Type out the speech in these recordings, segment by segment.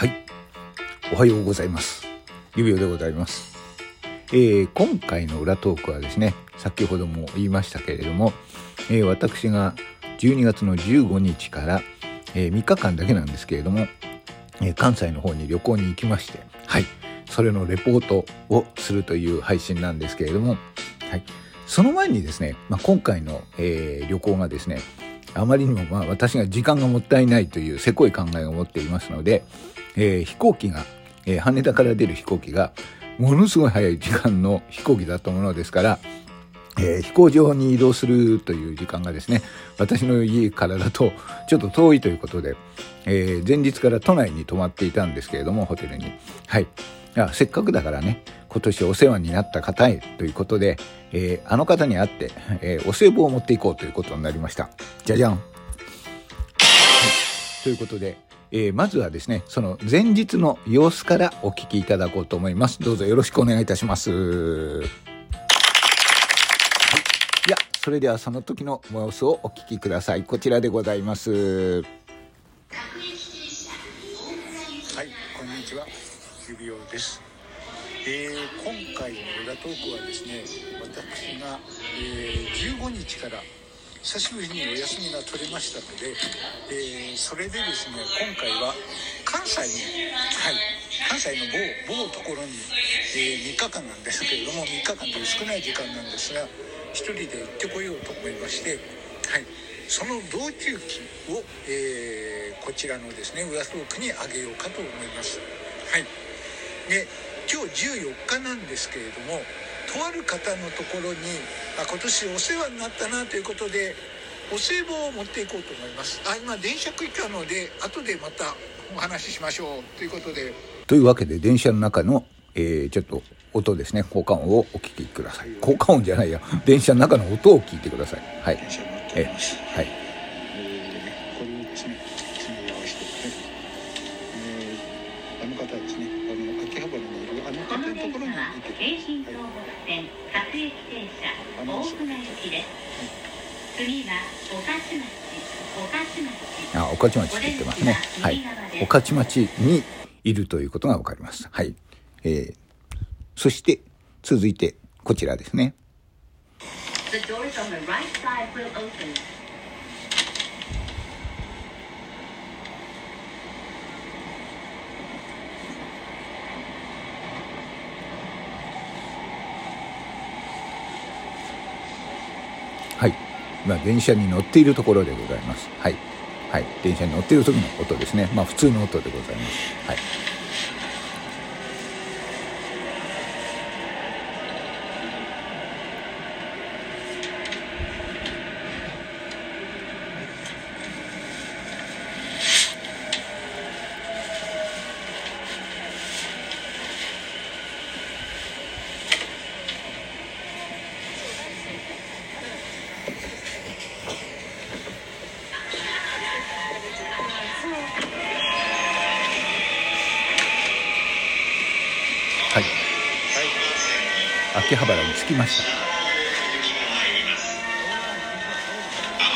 はい。おはようございます。指輪でございます。えー今回の裏トークはですね、先ほども言いましたけれども、えー私が12月の15日から、え3日間だけなんですけれども、え関西の方に旅行に行きまして、はい。それのレポートをするという配信なんですけれども、はい。その前にですね、まあ、今回の、え旅行がですね、あまりにもまあ私が時間がもったいないというせこい考えを持っていますので、えー飛行機が、えー羽田から出る飛行機がものすごい早い時間の飛行機だったものですから、えー飛行場に移動するという時間がですね私の家からだとちょっと遠いということで、え前日から都内に泊まっていたんですけれどもホテルに。はい。せっかくだからね今年お世話になった方へということで、えーあの方に会って、えーお歳暮を持っていこうということになりましたじゃじゃんということで、えーまずはですね、その前日の様子からお聞きいただこうと思います。どうぞよろしくお願いいたします。はい。いや、それではその時の様子をお聞きください。こちらでございます。はい、こんにちは。指輪です。えー今回の裏トークはですね、私が、えー15日から久しぶりにお休みが取れましたので、えーそれでですね、今回は関西に、はい、関西の某某ところに、え3日間なんですけれども、3日間という少ない時間なんですが、一人で行ってこようと思いまして、はい、その道中記を、えーこちらのですね裏トークにあげようかと思います。はい、で今日14日なんですけれどもとある方のところにあ今年お世話になったなということでお歳暮を持っていこうと思います。あ今電車来たので後でまたお話ししましょうということで。というわけで、電車の中の、えーちょっと音ですね、効果音をお聞きください。効果音じゃないや、電車の中の音を聞いてください。はい。え。はい。駅停車大船行きです次は御徒町御徒町あ、御徒町って言ってますね。はい。御徒町にいるということがわかります。はい。えー、そして、続いて、こちらですね。The doors on the right side will open. はい。今、電車に乗っているところでございます。はい。はい。電車に乗っている時の音ですね。まあ、普通の音でございます。はい。秋葉原に着きました。危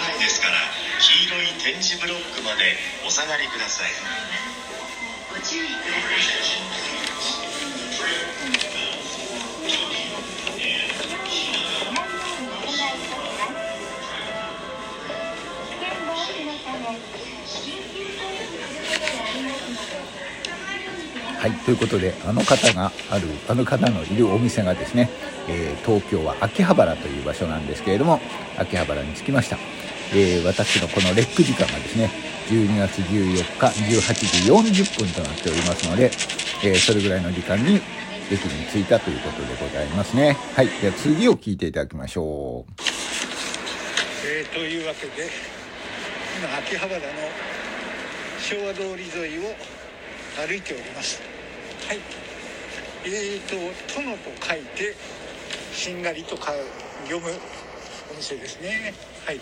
ないですから黄色い点字ブロックまでお下がりくださいご注意くださいはい。ということで、あの方がある、あの方のいるお店がですね、えー東京は秋葉原という場所なんですけれども、秋葉原に着きました。えー私のこのレック時間がですね、12月14日18時40分となっておりますので、えーそれぐらいの時間に駅に着いたということでございますね。はい。では次を聞いていただきましょう。えというわけで今秋葉原の昭和通り沿いを歩いておりますはい。えーと殿と書いてしんがりと読むお店ですね。はい。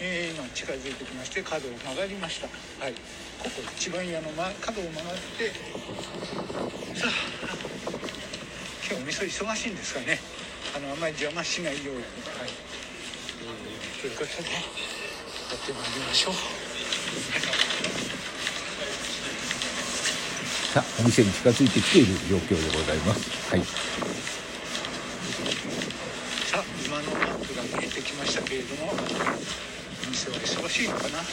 えー今近づいてきまして角を曲がりました。はい。ここ一番屋の、ま、角を曲がってさあ今日お店忙しいんですかね。あのあんまり邪魔しないように。はい。ということでやってまいりましょう。はいさあお店に近づいてきている状況でございます。はい。さあ今のマップが見えてきましたけれどもお店は忙しいのかな？はい。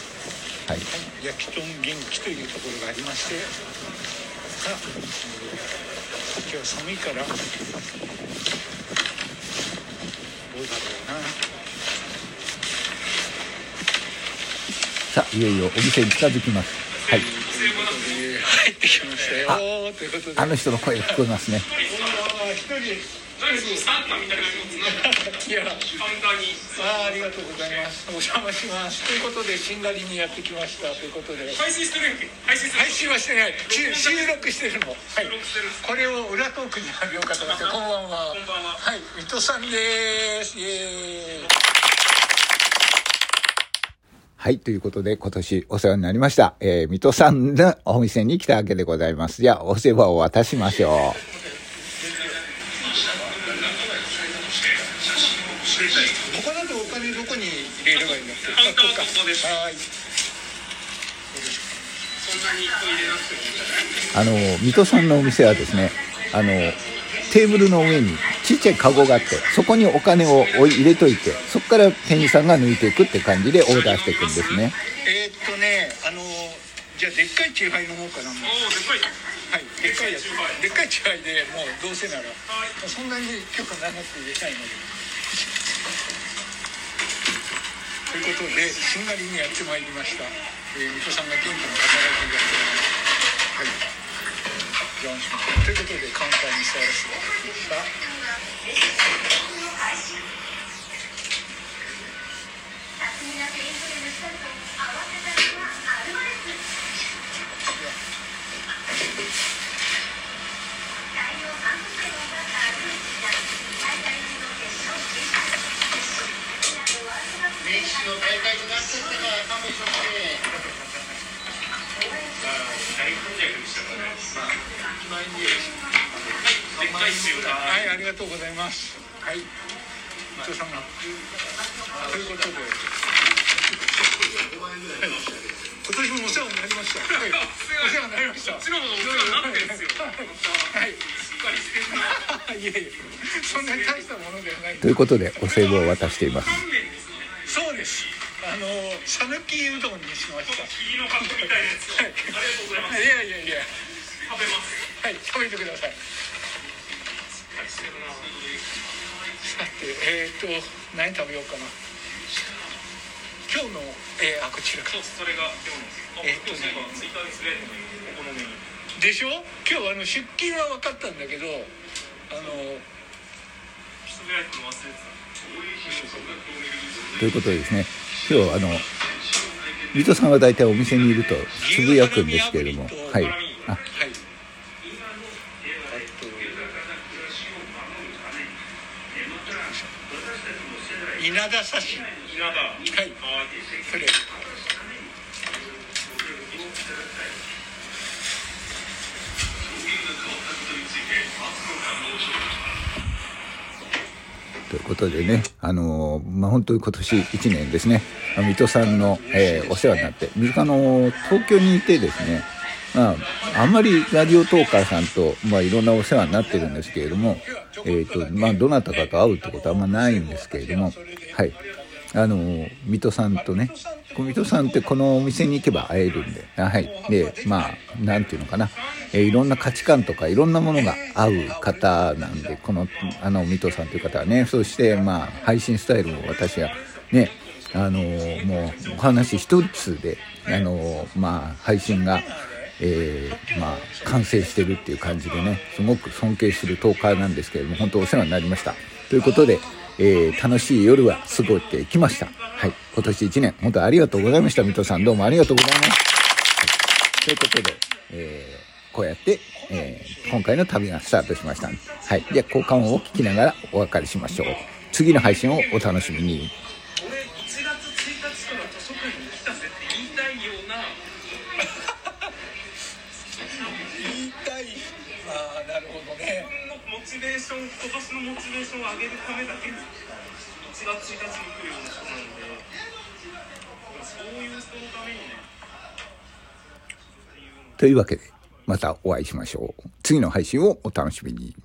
はい、焼きとん元気というところがありましてさあ、えー今日は寒いからどうだろうな。さあいよいよお店に近づきます。はいしたよということであの人の声が聞こえますねおー一人いやあーありがとうございます。お邪魔します。ということでしんがりにやってきました。ということで。配信してるやんけ配信配信はしてない。し収録してるの。はい。これを裏トークにあげようかと思ってこんばんは。こんばんは。はい。水戸さんです。イエーイはい。ということで、今年お世話になりました。えー、水戸さんのお店に来たわけでございます。じゃあ、お世話を渡しましょここだとお金どこに入れればいいんだっけ？カウンターはここですはいそんなに入れなくてもう。あの、水戸さんのお店はですね、あの、テーブルの上にちっちゃいカゴがあって、そこにお金を置い入れといて、そこから店員さんが抜いていくって感じでオーダーしていくんですね。えーっとねあのじゃあでっかいチューハイ飲もうかなも。うおおでかい。はいでっかいやつ。でっかいチューハイでもうどうせならそんなに今日長く入れたいので。ということでしんがりにやってまいりました、えー、水戸さんが元気に働いてい。らっしゃいます。はいということでカウンターに座らせていただきました大活躍でしたからねでっかい中華はい、ありがとうございます。はい。伊藤さんが。ということで。はい今年もお世話になりました。はい、お世話になりました。こっちの方がお世話になってるんですよはい。いえいえ、そんなに大したものではない。ということで、お歳暮を渡しています。そうです。あの、讃岐うどんにしました。霧の格好みたいなやつをありがとうございますいやいやいや、食べますはい、食べてください。えっ、と、何食べようかな。今日の、えー、あ、こちらかそう。それが今日のあえっとね今日ツイッターにつぶやいてもいいお好みにでしょ？今日あの出勤は分かったんだけどあのということでですね、今日あの、水戸さんは大体お店にいるとつぶやくんですけれども、はい。あ、はい稲田刺し稲田はいそれということでね、あのまあ、本当に今年1年ですね、水戸さんの、えーお世話になって、水戸の東京にいてですね、まあ、あんまりラジオトーカーさんと、まあ、いろんなお世話になってるんですけれども、えっ、と、まあ、どなたかと会うってことはあんまないんですけれども、はい。あの水戸さんとね、水戸さんってこのお店に行けば会えるんで、はい。で、まあ、なんていうのかな、えーいろんな価値観とかいろんなものが合う方なんで、この、あの、水戸さんという方はね、そして、まあ、配信スタイルも私はね、あのもう、お話一つで、あのまあ、配信が、えーまあ、完成してるっていう感じでね、すごく尊敬するトーカーなんですけれども、本当お世話になりました。ということで、えー楽しい夜は過ごってきました。はい。今年1年、本当ありがとうございました。水戸さん、どうもありがとうございます。はい、ということで、えーこうやって、えー今回の旅がスタートしました。はい。じゃあ、交換音を聞きながらお別れしましょう。次の配信をお楽しみに。なるほどねのモチベーション今年のモチベーションを上げるためだけに1月1日に来るような人なんでそういう人のためにねというわけで、またお会いしましょう。次の配信をお楽しみに。